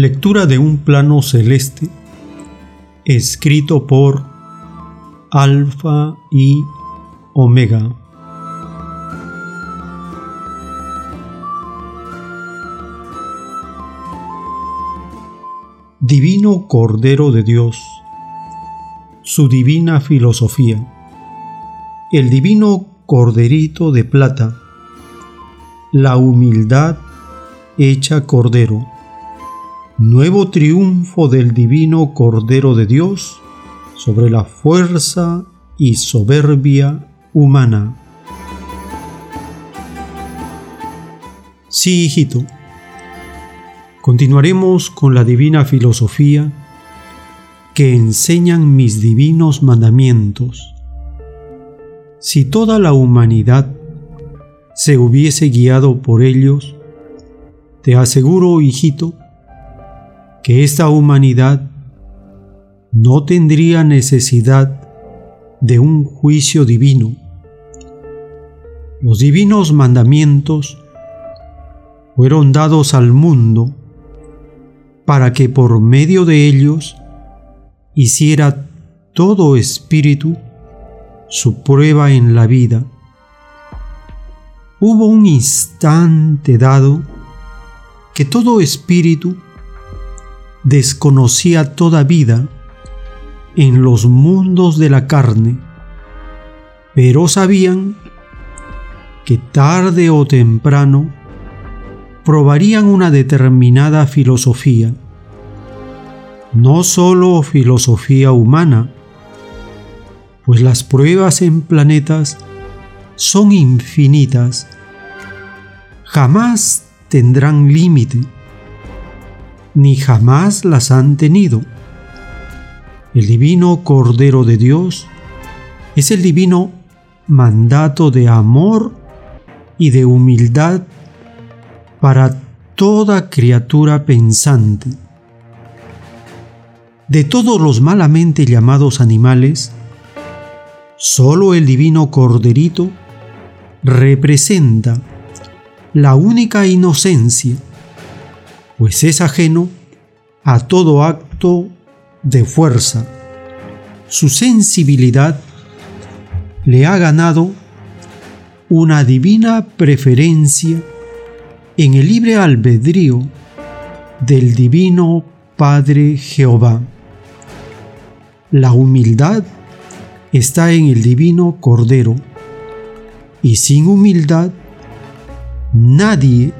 Lectura de un plano celeste escrito por Alfa y Omega. Divino Cordero de Dios, su divina filosofía, el divino Corderito de plata, la humildad hecha Cordero nuevo triunfo del divino Cordero de Dios sobre la fuerza y soberbia humana. Sí, hijito, continuaremos con la divina filosofía que enseñan mis divinos mandamientos. Si toda la humanidad se hubiese guiado por ellos, te aseguro, hijito, que esta humanidad no tendría necesidad de un juicio divino. Los divinos mandamientos fueron dados al mundo para que por medio de ellos hiciera todo espíritu su prueba en la vida. Hubo un instante dado que todo espíritu desconocía toda vida en los mundos de la carne, pero sabían que tarde o temprano probarían una determinada filosofía, no sólo filosofía humana, pues las pruebas en planetas son infinitas, jamás tendrán límite ni jamás las han tenido. El divino Cordero de Dios es el divino mandato de amor y de humildad para toda criatura pensante. De todos los malamente llamados animales, solo el divino Corderito representa la única inocencia pues es ajeno a todo acto de fuerza. Su sensibilidad le ha ganado una divina preferencia en el libre albedrío del divino Padre Jehová. La humildad está en el divino Cordero, y sin humildad nadie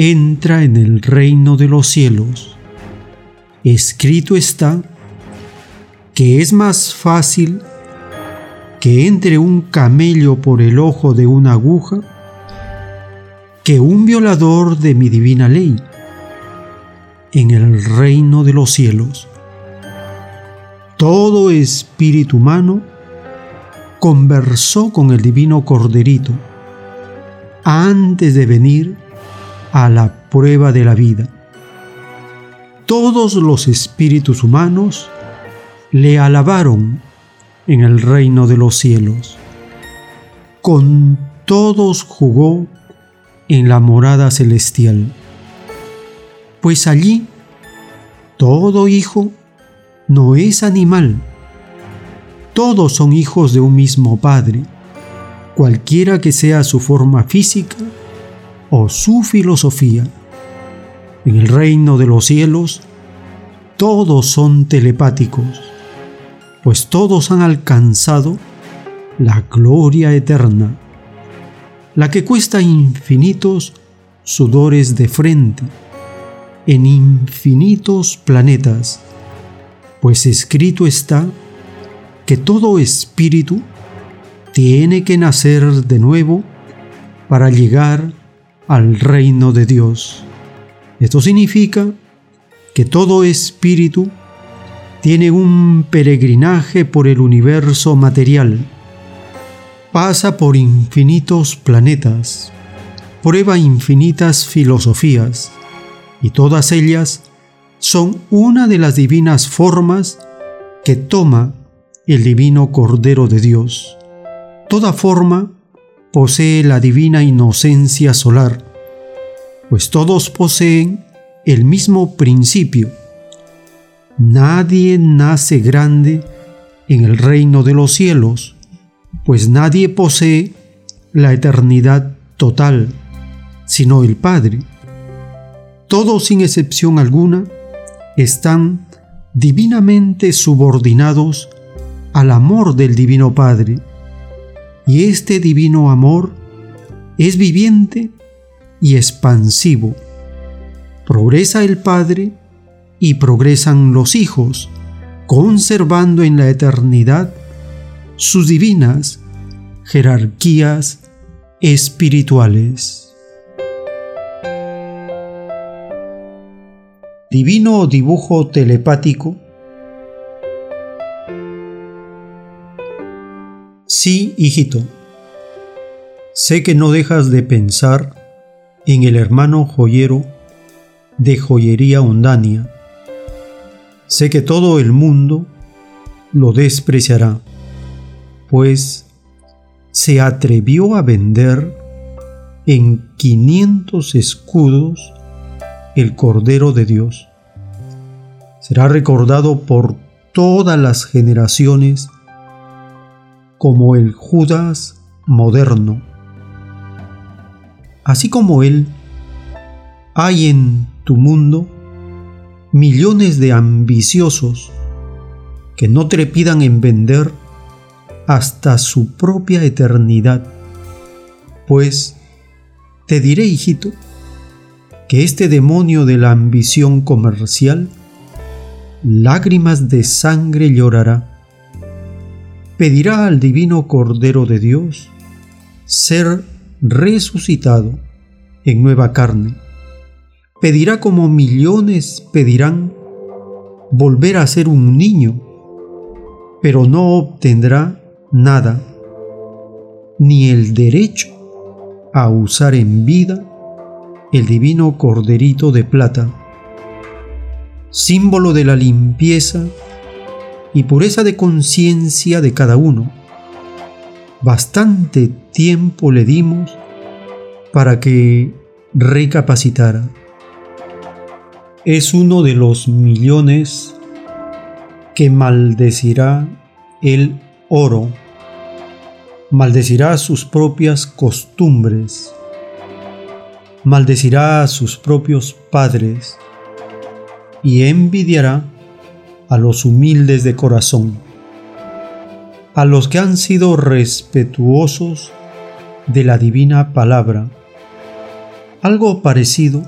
entra en el reino de los cielos. Escrito está que es más fácil que entre un camello por el ojo de una aguja que un violador de mi divina ley en el reino de los cielos. Todo espíritu humano conversó con el divino corderito antes de venir a la prueba de la vida. Todos los espíritus humanos le alabaron en el reino de los cielos. Con todos jugó en la morada celestial, pues allí todo hijo no es animal, todos son hijos de un mismo Padre, cualquiera que sea su forma física o su filosofía. En el reino de los cielos, todos son telepáticos, pues todos han alcanzado la gloria eterna, la que cuesta infinitos sudores de frente, en infinitos planetas, pues escrito está que todo espíritu tiene que nacer de nuevo para llegar al reino de Dios. Esto significa que todo espíritu tiene un peregrinaje por el universo material, pasa por infinitos planetas, prueba infinitas filosofías, y todas ellas son una de las divinas formas que toma el divino Cordero de Dios. Toda forma posee la divina inocencia solar, pues todos poseen el mismo principio. Nadie nace grande en el reino de los cielos, pues nadie posee la eternidad total, sino el Padre. Todos sin excepción alguna están divinamente subordinados al amor del Divino Padre, y este divino amor es viviente y expansivo. Progresa el Padre y progresan los hijos, conservando en la eternidad sus divinas jerarquías espirituales. Divino dibujo telepático. Sí, hijito. Sé que no dejas de pensar en el hermano joyero de joyería Undania. Sé que todo el mundo lo despreciará, pues se atrevió a vender en 500 escudos el Cordero de Dios. Será recordado por todas las generaciones como el Judas moderno. Así como él, hay en tu mundo millones de ambiciosos que no trepidan en vender hasta su propia eternidad. Pues te diré, hijito, que este demonio de la ambición comercial lágrimas de sangre llorará. Pedirá al divino Cordero de Dios ser resucitado en nueva carne. Pedirá como millones pedirán volver a ser un niño, pero no obtendrá nada, ni el derecho a usar en vida el divino corderito de plata, símbolo de la limpieza y pureza de conciencia de cada uno. Bastante tiempo le dimos para que recapacitara. Es uno de los millones que maldecirá el oro, maldecirá sus propias costumbres, maldecirá a sus propios padres y envidiará a los humildes de corazón, a los que han sido respetuosos de la divina palabra. Algo parecido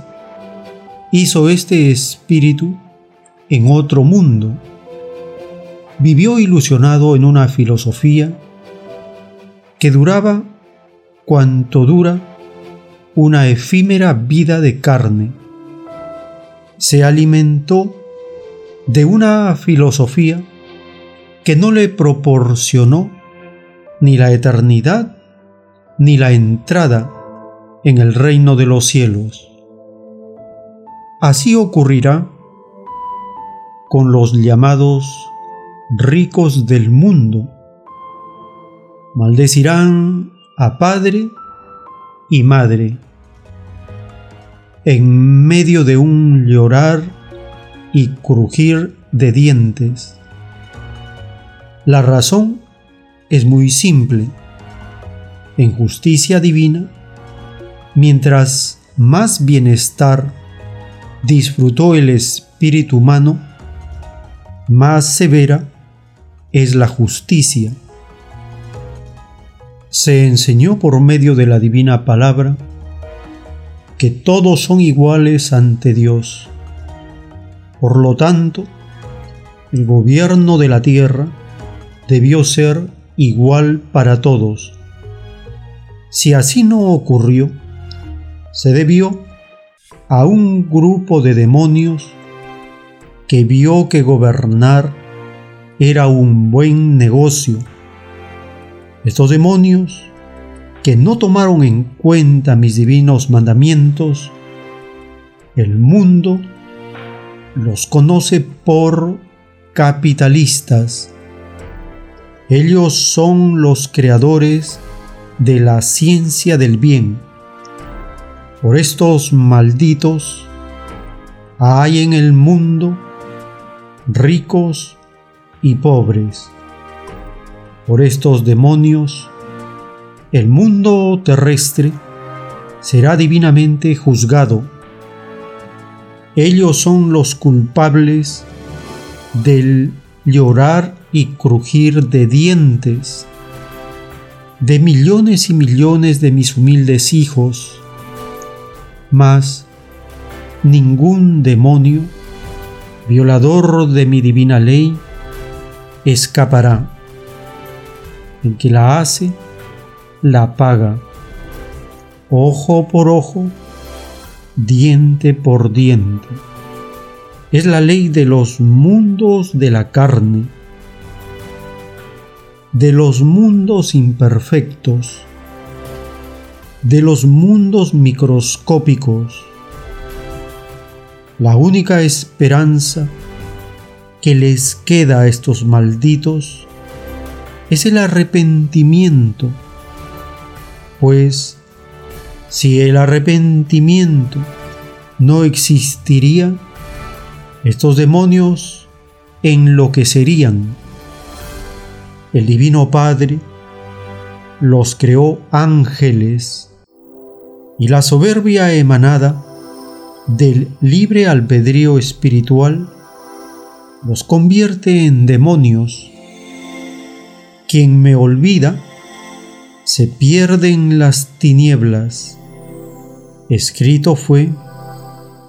hizo este espíritu en otro mundo vivió ilusionado en una filosofía que duraba cuanto dura una efímera vida de carne. Se alimentó de una filosofía que no le proporcionó ni la eternidad ni la entrada en el reino de los cielos. Así ocurrirá con los llamados ricos del mundo. Maldecirán a padre y madre. En medio de un llorar y crujir de dientes. La razón es muy simple. En justicia divina, mientras más bienestar disfrutó el espíritu humano, más severa es la justicia. Se enseñó por medio de la divina palabra que todos son iguales ante Dios. Por lo tanto, el gobierno de la tierra debió ser igual para todos. Si así no ocurrió, se debió a un grupo de demonios que vio que gobernar era un buen negocio. Estos demonios, que no tomaron en cuenta mis divinos mandamientos, el mundo los conoce por capitalistas. Ellos son los creadores de la ciencia del bien. Por estos malditos, hay en el mundo ricos y pobres. Por estos demonios, el mundo terrestre será divinamente juzgado. Ellos son los culpables del llorar y crujir de dientes de millones y millones de mis humildes hijos, mas ningún demonio, violador de mi divina ley, escapará. El que la hace, la paga, ojo por ojo, diente por diente. Es la ley de los mundos de la carne de los mundos imperfectos, de los mundos microscópicos. La única esperanza que les queda a estos malditos es el arrepentimiento, pues si el arrepentimiento no existiría, estos demonios enloquecerían el Divino Padre los creó ángeles y la soberbia emanada del libre albedrío espiritual los convierte en demonios. Quien me olvida se pierde en las tinieblas. Escrito fue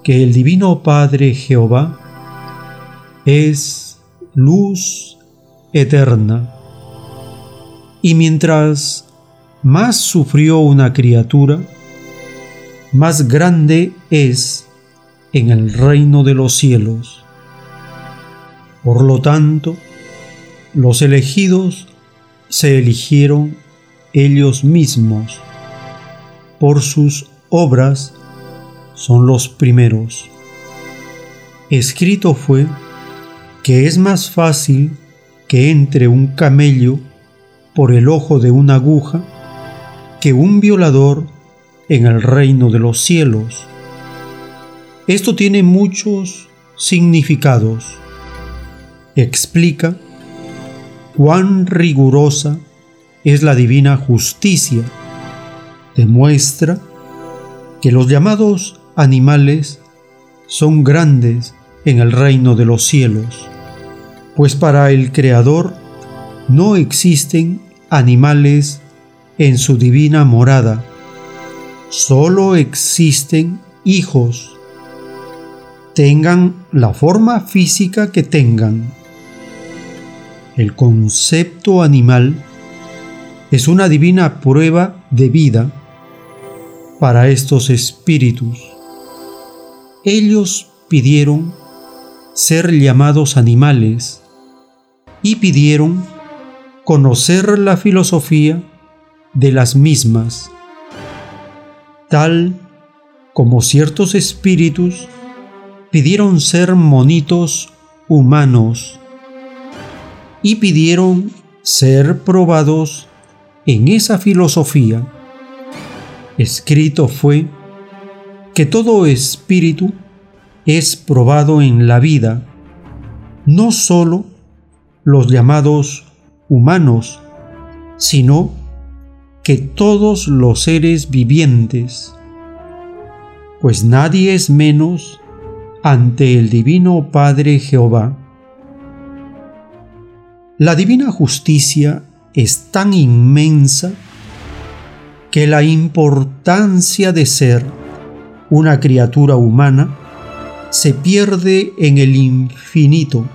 que el Divino Padre Jehová es luz eterna. Y mientras más sufrió una criatura, más grande es en el reino de los cielos. Por lo tanto, los elegidos se eligieron ellos mismos. Por sus obras son los primeros. Escrito fue que es más fácil que entre un camello por el ojo de una aguja que un violador en el reino de los cielos. Esto tiene muchos significados. Explica cuán rigurosa es la divina justicia. Demuestra que los llamados animales son grandes en el reino de los cielos, pues para el Creador no existen animales en su divina morada, solo existen hijos, tengan la forma física que tengan. El concepto animal es una divina prueba de vida para estos espíritus. Ellos pidieron ser llamados animales y pidieron conocer la filosofía de las mismas, tal como ciertos espíritus pidieron ser monitos humanos y pidieron ser probados en esa filosofía. Escrito fue que todo espíritu es probado en la vida, no sólo los llamados humanos, sino que todos los seres vivientes, pues nadie es menos ante el Divino Padre Jehová. La divina justicia es tan inmensa que la importancia de ser una criatura humana se pierde en el infinito.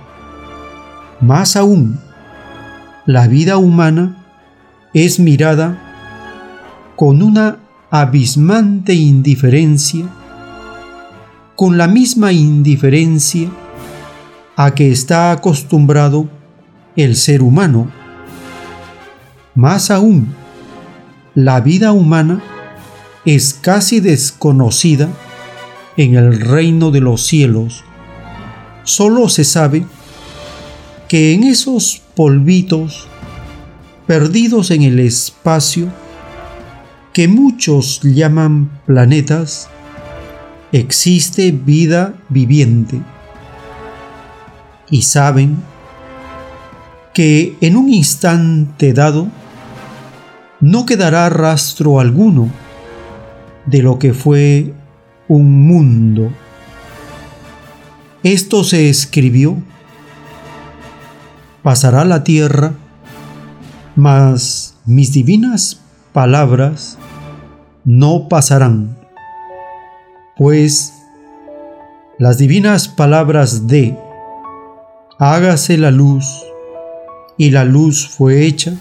Más aún, la vida humana es mirada con una abismante indiferencia, con la misma indiferencia a que está acostumbrado el ser humano. Más aún, la vida humana es casi desconocida en el reino de los cielos. Solo se sabe que en esos polvitos perdidos en el espacio que muchos llaman planetas, existe vida viviente y saben que en un instante dado no quedará rastro alguno de lo que fue un mundo. Esto se escribió. Pasará la tierra, mas mis divinas palabras no pasarán, pues las divinas palabras de hágase la luz y la luz fue hecha,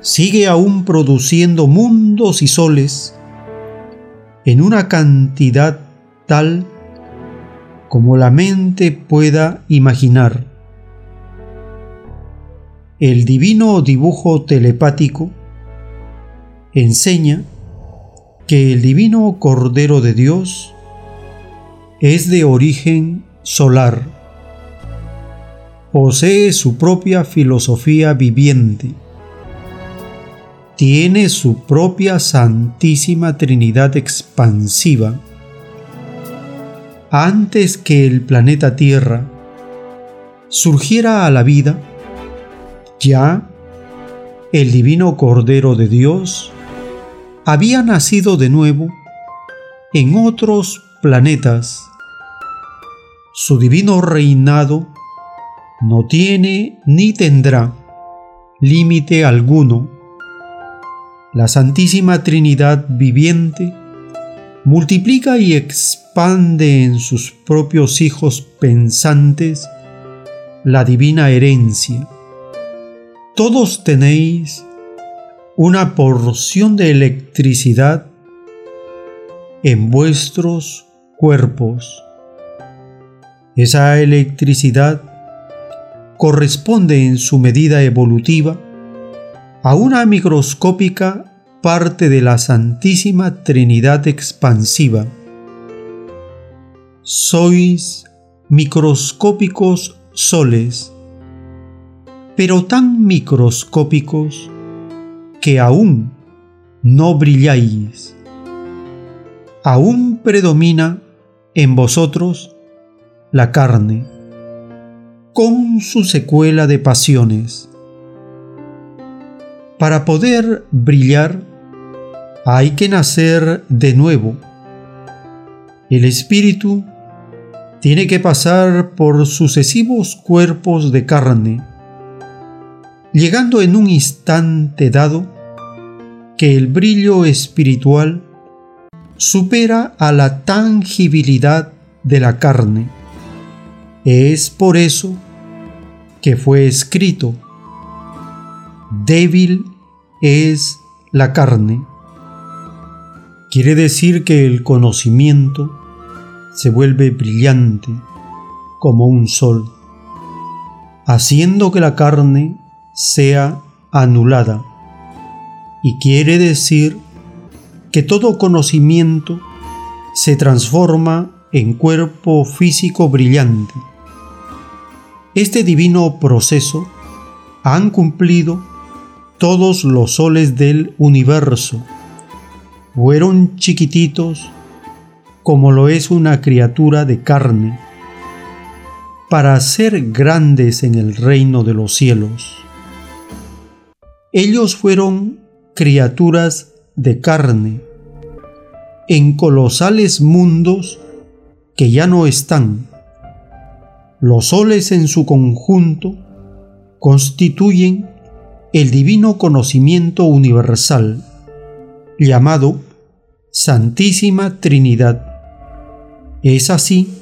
sigue aún produciendo mundos y soles en una cantidad tal como la mente pueda imaginar. El divino dibujo telepático enseña que el divino Cordero de Dios es de origen solar posee su propia filosofía viviente, tiene su propia Santísima Trinidad expansiva. Antes que el planeta Tierra surgiera a la vida, ya el divino Cordero de Dios había nacido de nuevo en otros planetas. Su divino reinado no tiene ni tendrá límite alguno. La Santísima Trinidad viviente multiplica y expande en sus propios hijos pensantes la divina herencia. Todos tenéis una porción de electricidad en vuestros cuerpos. Esa electricidad corresponde en su medida evolutiva a una microscópica parte de la Santísima Trinidad expansiva. Sois microscópicos soles, pero tan microscópicos que aún no brilláis. Aún predomina en vosotros la carne con su secuela de pasiones. Para poder brillar hay que nacer de nuevo. El espíritu tiene que pasar por sucesivos cuerpos de carne, llegando en un instante dado que el brillo espiritual supera a la tangibilidad de la carne es por eso que fue escrito, débil es la carne. Quiere decir que el conocimiento se vuelve brillante como un sol, haciendo que la carne sea anulada. Y quiere decir que todo conocimiento se transforma en cuerpo físico brillante este divino proceso han cumplido todos los soles del universo. Fueron chiquititos como lo es una criatura de carne, para ser grandes en el reino de los cielos. Ellos fueron criaturas de carne, en colosales mundos que ya no están los soles en su conjunto constituyen el divino conocimiento universal, llamado Santísima Trinidad. Es así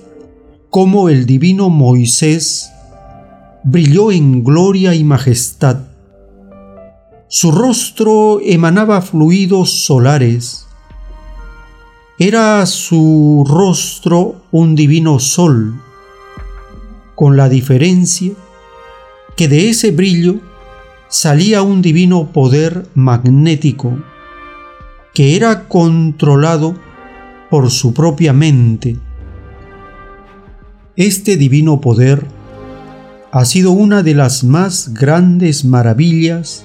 como el divino Moisés brilló en gloria y majestad. Su rostro emanaba fluidos solares. Era su rostro un divino sol con la diferencia que de ese brillo salía un divino poder magnético que era controlado por su propia mente. Este divino poder ha sido una de las más grandes maravillas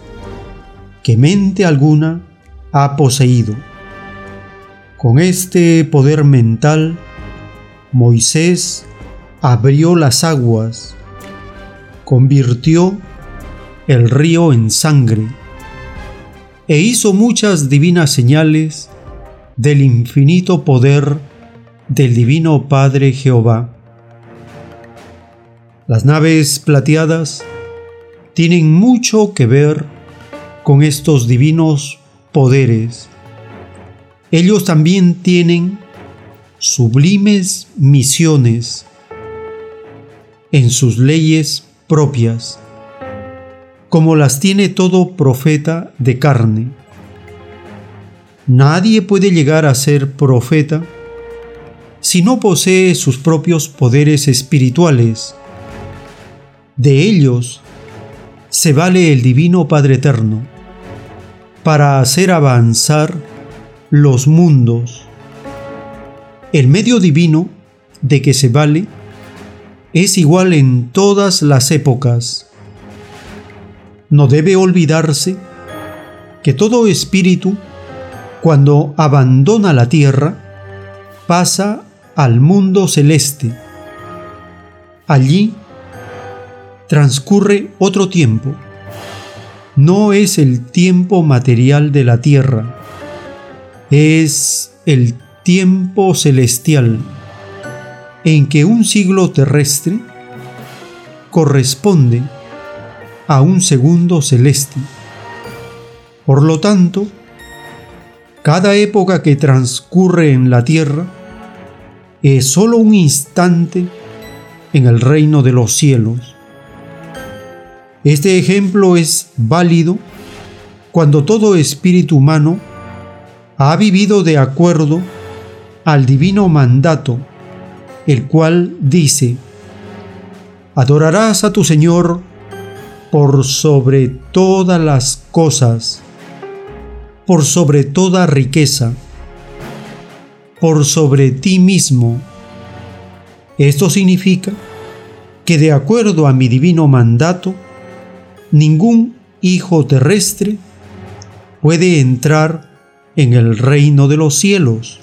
que mente alguna ha poseído. Con este poder mental, Moisés abrió las aguas, convirtió el río en sangre e hizo muchas divinas señales del infinito poder del Divino Padre Jehová. Las naves plateadas tienen mucho que ver con estos divinos poderes. Ellos también tienen sublimes misiones en sus leyes propias, como las tiene todo profeta de carne. Nadie puede llegar a ser profeta si no posee sus propios poderes espirituales. De ellos se vale el Divino Padre Eterno para hacer avanzar los mundos. El medio divino de que se vale es igual en todas las épocas. No debe olvidarse que todo espíritu, cuando abandona la tierra, pasa al mundo celeste. Allí transcurre otro tiempo. No es el tiempo material de la tierra, es el tiempo celestial en que un siglo terrestre corresponde a un segundo celeste. Por lo tanto, cada época que transcurre en la tierra es sólo un instante en el reino de los cielos. Este ejemplo es válido cuando todo espíritu humano ha vivido de acuerdo al divino mandato, el cual dice, adorarás a tu Señor por sobre todas las cosas, por sobre toda riqueza, por sobre ti mismo. Esto significa que de acuerdo a mi divino mandato, ningún hijo terrestre puede entrar en el reino de los cielos,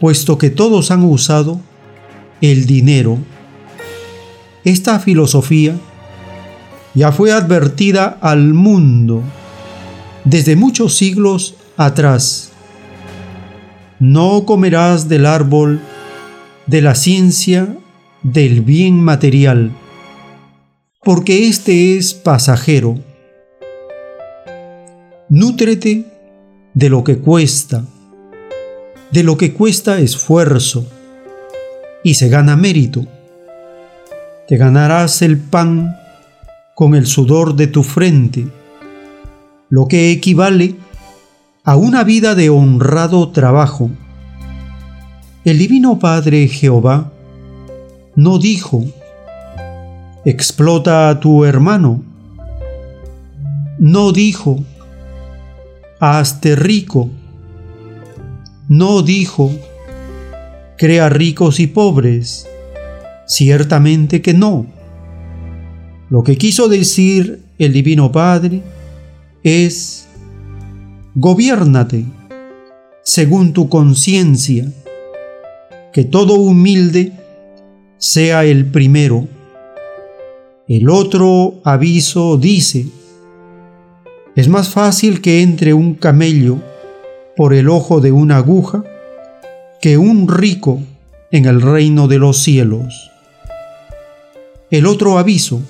puesto que todos han usado el dinero. Esta filosofía ya fue advertida al mundo desde muchos siglos atrás. No comerás del árbol de la ciencia del bien material porque este es pasajero. Nútrete de lo que cuesta, de lo que cuesta esfuerzo, y se gana mérito. Te ganarás el pan con el sudor de tu frente, lo que equivale a una vida de honrado trabajo. El Divino Padre Jehová no dijo, explota a tu hermano. No dijo, hazte rico. No dijo, crea ricos y pobres. Ciertamente que no. Lo que quiso decir el Divino Padre es, gobiérnate según tu conciencia, que todo humilde sea el primero el otro aviso dice, es más fácil que entre un camello por el ojo de una aguja que un rico en el reino de los cielos. El otro aviso,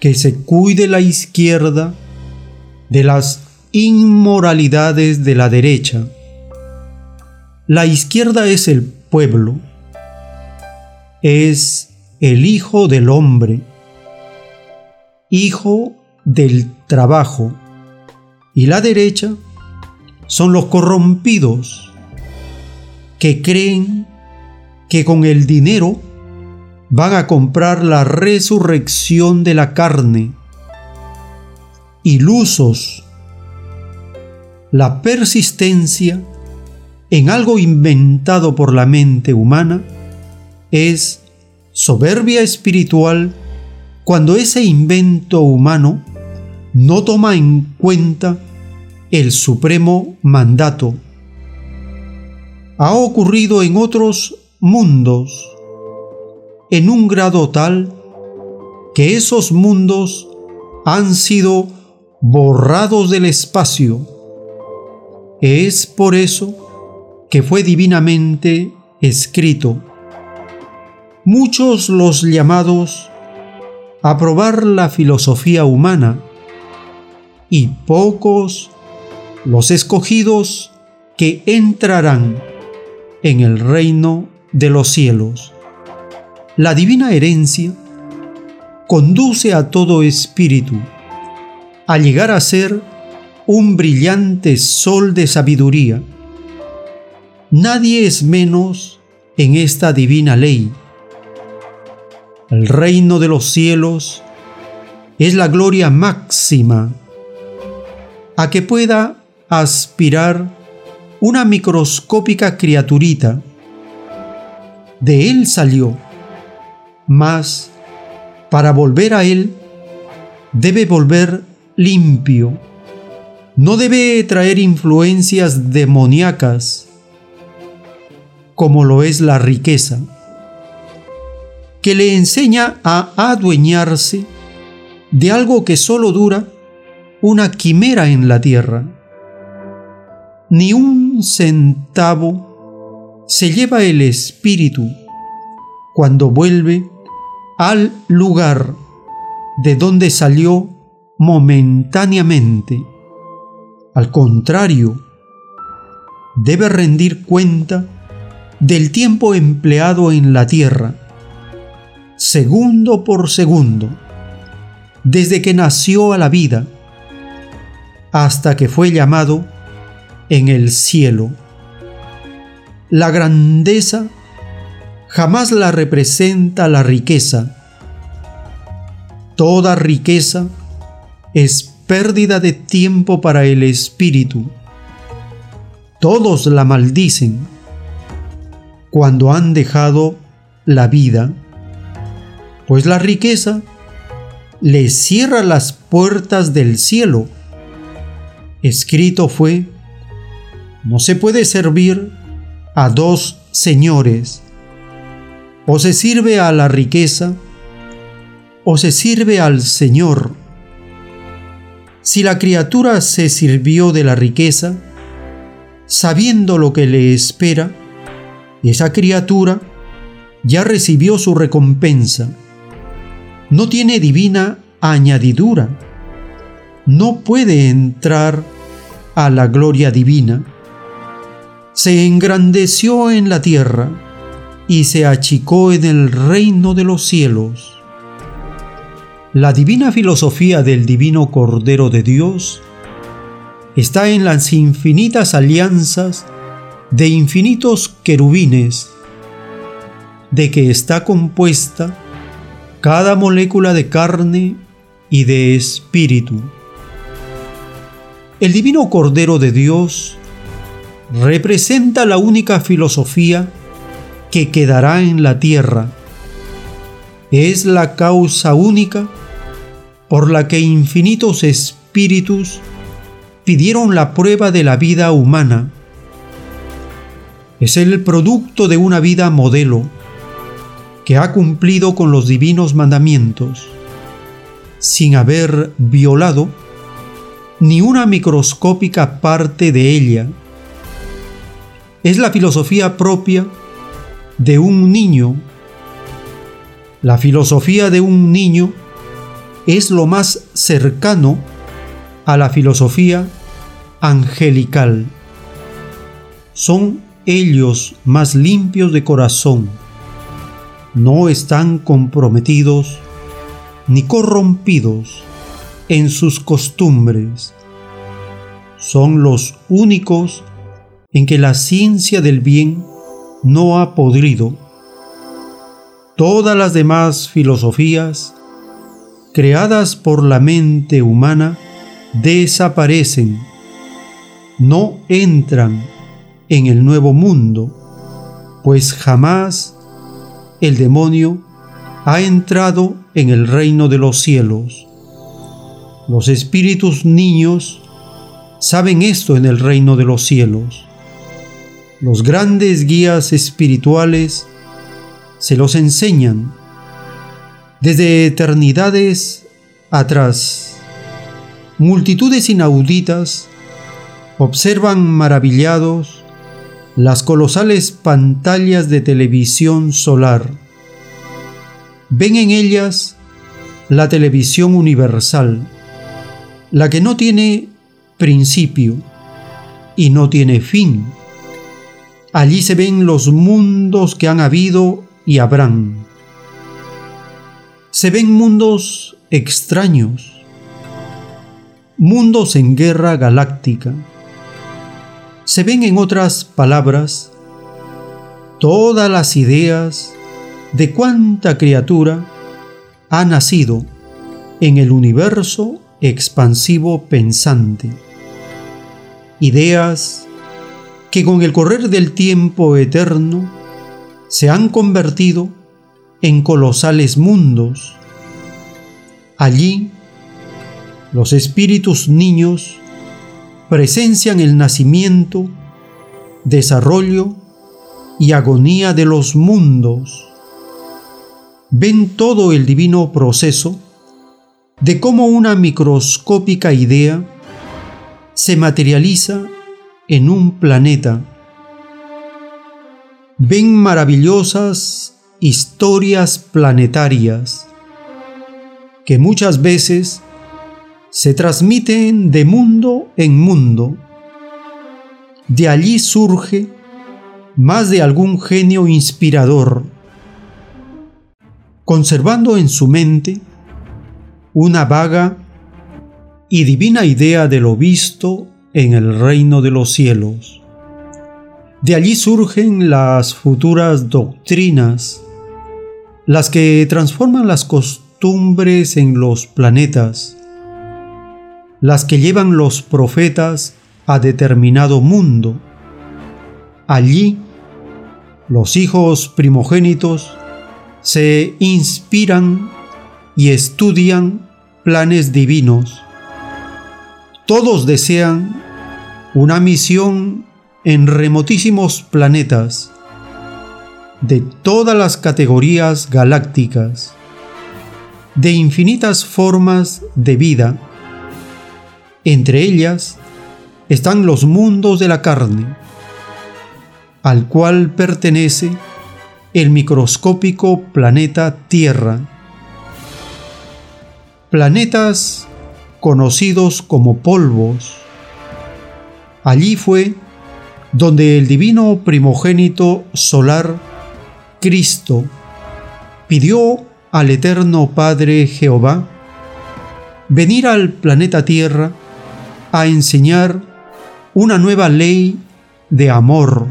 que se cuide la izquierda de las inmoralidades de la derecha. La izquierda es el pueblo, es el Hijo del Hombre, Hijo del trabajo, y la derecha son los corrompidos que creen que con el dinero van a comprar la resurrección de la carne. Ilusos. La persistencia en algo inventado por la mente humana es soberbia espiritual cuando ese invento humano no toma en cuenta el supremo mandato, ha ocurrido en otros mundos en un grado tal que esos mundos han sido borrados del espacio. Es por eso que fue divinamente escrito. Muchos los llamados a probar la filosofía humana y pocos los escogidos que entrarán en el reino de los cielos. La divina herencia conduce a todo espíritu a llegar a ser un brillante sol de sabiduría. Nadie es menos en esta divina ley. El reino de los cielos es la gloria máxima a que pueda aspirar una microscópica criaturita. De él salió, mas para volver a él debe volver limpio. No debe traer influencias demoníacas como lo es la riqueza, que le enseña a adueñarse de algo que solo dura una quimera en la tierra. Ni un centavo se lleva el espíritu cuando vuelve al lugar de donde salió momentáneamente. Al contrario, debe rendir cuenta del tiempo empleado en la tierra, segundo por segundo, desde que nació a la vida hasta que fue llamado en el cielo. La grandeza jamás la representa la riqueza. Toda riqueza es pérdida de tiempo para el espíritu. Todos la maldicen cuando han dejado la vida, pues la riqueza le cierra las puertas del cielo escrito fue, no se puede servir a dos señores, o se sirve a la riqueza, o se sirve al Señor. Si la criatura se sirvió de la riqueza, sabiendo lo que le espera, esa criatura ya recibió su recompensa. No tiene divina añadidura no puede entrar a la gloria divina. Se engrandeció en la tierra y se achicó en el reino de los cielos. La divina filosofía del divino Cordero de Dios está en las infinitas alianzas de infinitos querubines, de que está compuesta cada molécula de carne y de espíritu. El divino Cordero de Dios representa la única filosofía que quedará en la tierra. Es la causa única por la que infinitos espíritus pidieron la prueba de la vida humana. Es el producto de una vida modelo que ha cumplido con los divinos mandamientos sin haber violado ni una microscópica parte de ella. Es la filosofía propia de un niño. La filosofía de un niño es lo más cercano a la filosofía angelical. Son ellos más limpios de corazón. No están comprometidos ni corrompidos en sus costumbres. Son los únicos en que la ciencia del bien no ha podrido. Todas las demás filosofías, creadas por la mente humana, desaparecen, no entran en el nuevo mundo, pues jamás el demonio ha entrado en el reino de los cielos. Los espíritus niños saben esto en el reino de los cielos. Los grandes guías espirituales se los enseñan desde eternidades atrás. Multitudes inauditas observan maravillados las colosales pantallas de televisión solar. Ven en ellas la televisión universal, la que no tiene principio y no tiene fin. Allí se ven los mundos que han habido y habrán. Se ven mundos extraños, mundos en guerra galáctica. Se ven en otras palabras todas las ideas de cuánta criatura ha nacido en el universo expansivo pensante. Ideas que con el correr del tiempo eterno se han convertido en colosales mundos. Allí los espíritus niños presencian el nacimiento, desarrollo y agonía de los mundos. Ven todo el divino proceso de cómo una microscópica idea se materializa en un planeta. Ven maravillosas historias planetarias que muchas veces se transmiten de mundo en mundo. De allí surge más de algún genio inspirador, conservando en su mente una vaga y divina idea de lo visto en el reino de los cielos. De allí surgen las futuras doctrinas, las que transforman las costumbres en los planetas, las que llevan los profetas a determinado mundo. Allí, los hijos primogénitos se inspiran y estudian planes divinos. Todos desean una misión en remotísimos planetas de todas las categorías galácticas, de infinitas formas de vida entre ellas están los mundos de la carne, al cual pertenece el microscópico planeta Tierra. Planetas conocidos como polvos. Allí fue donde el divino primogénito solar, Cristo, pidió al eterno Padre Jehová venir al planeta Tierra a enseñar una nueva ley de amor,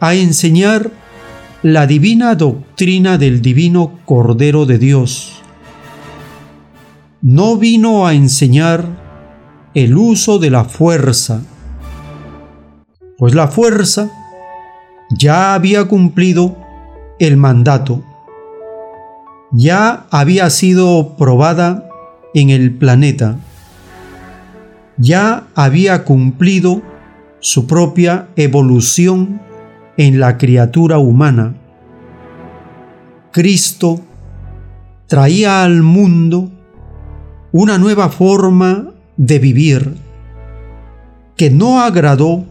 a enseñar la divina doctrina del divino Cordero de Dios. No vino a enseñar el uso de la fuerza, pues la fuerza ya había cumplido el mandato, ya había sido probada en el planeta. Ya había cumplido su propia evolución en la criatura humana. Cristo traía al mundo una nueva forma de vivir que no agradó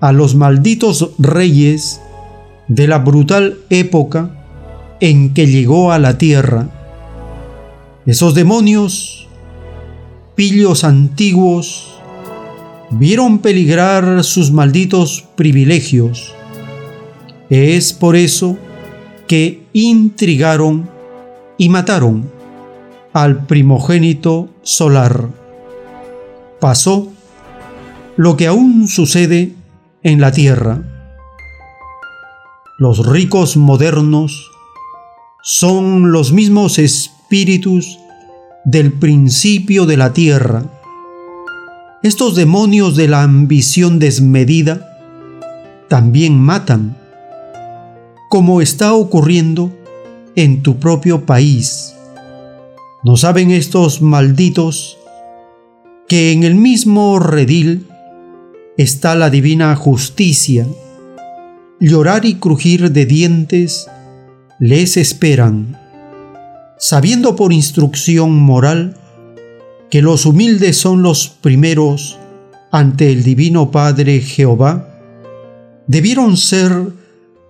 a los malditos reyes de la brutal época en que llegó a la tierra. Esos demonios pillos antiguos vieron peligrar sus malditos privilegios. Es por eso que intrigaron y mataron al primogénito solar. Pasó lo que aún sucede en la tierra. Los ricos modernos son los mismos espíritus del principio de la tierra. Estos demonios de la ambición desmedida también matan, como está ocurriendo en tu propio país. ¿No saben estos malditos que en el mismo redil está la divina justicia. Llorar y crujir de dientes les esperan, sabiendo por instrucción moral que los humildes son los primeros ante el Divino Padre Jehová, debieron ser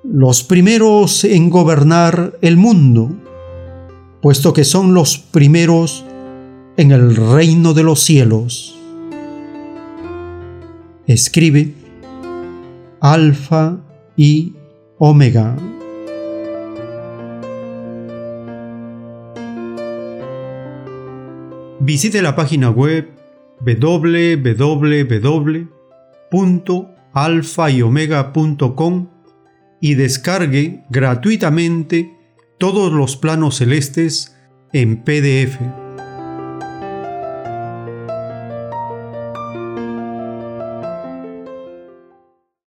los primeros en gobernar el mundo, puesto que son los primeros en el reino de los cielos. Escribe Alfa y Omega. Visite la página web www.alfayomega.com y descargue gratuitamente todos los planos celestes en PDF.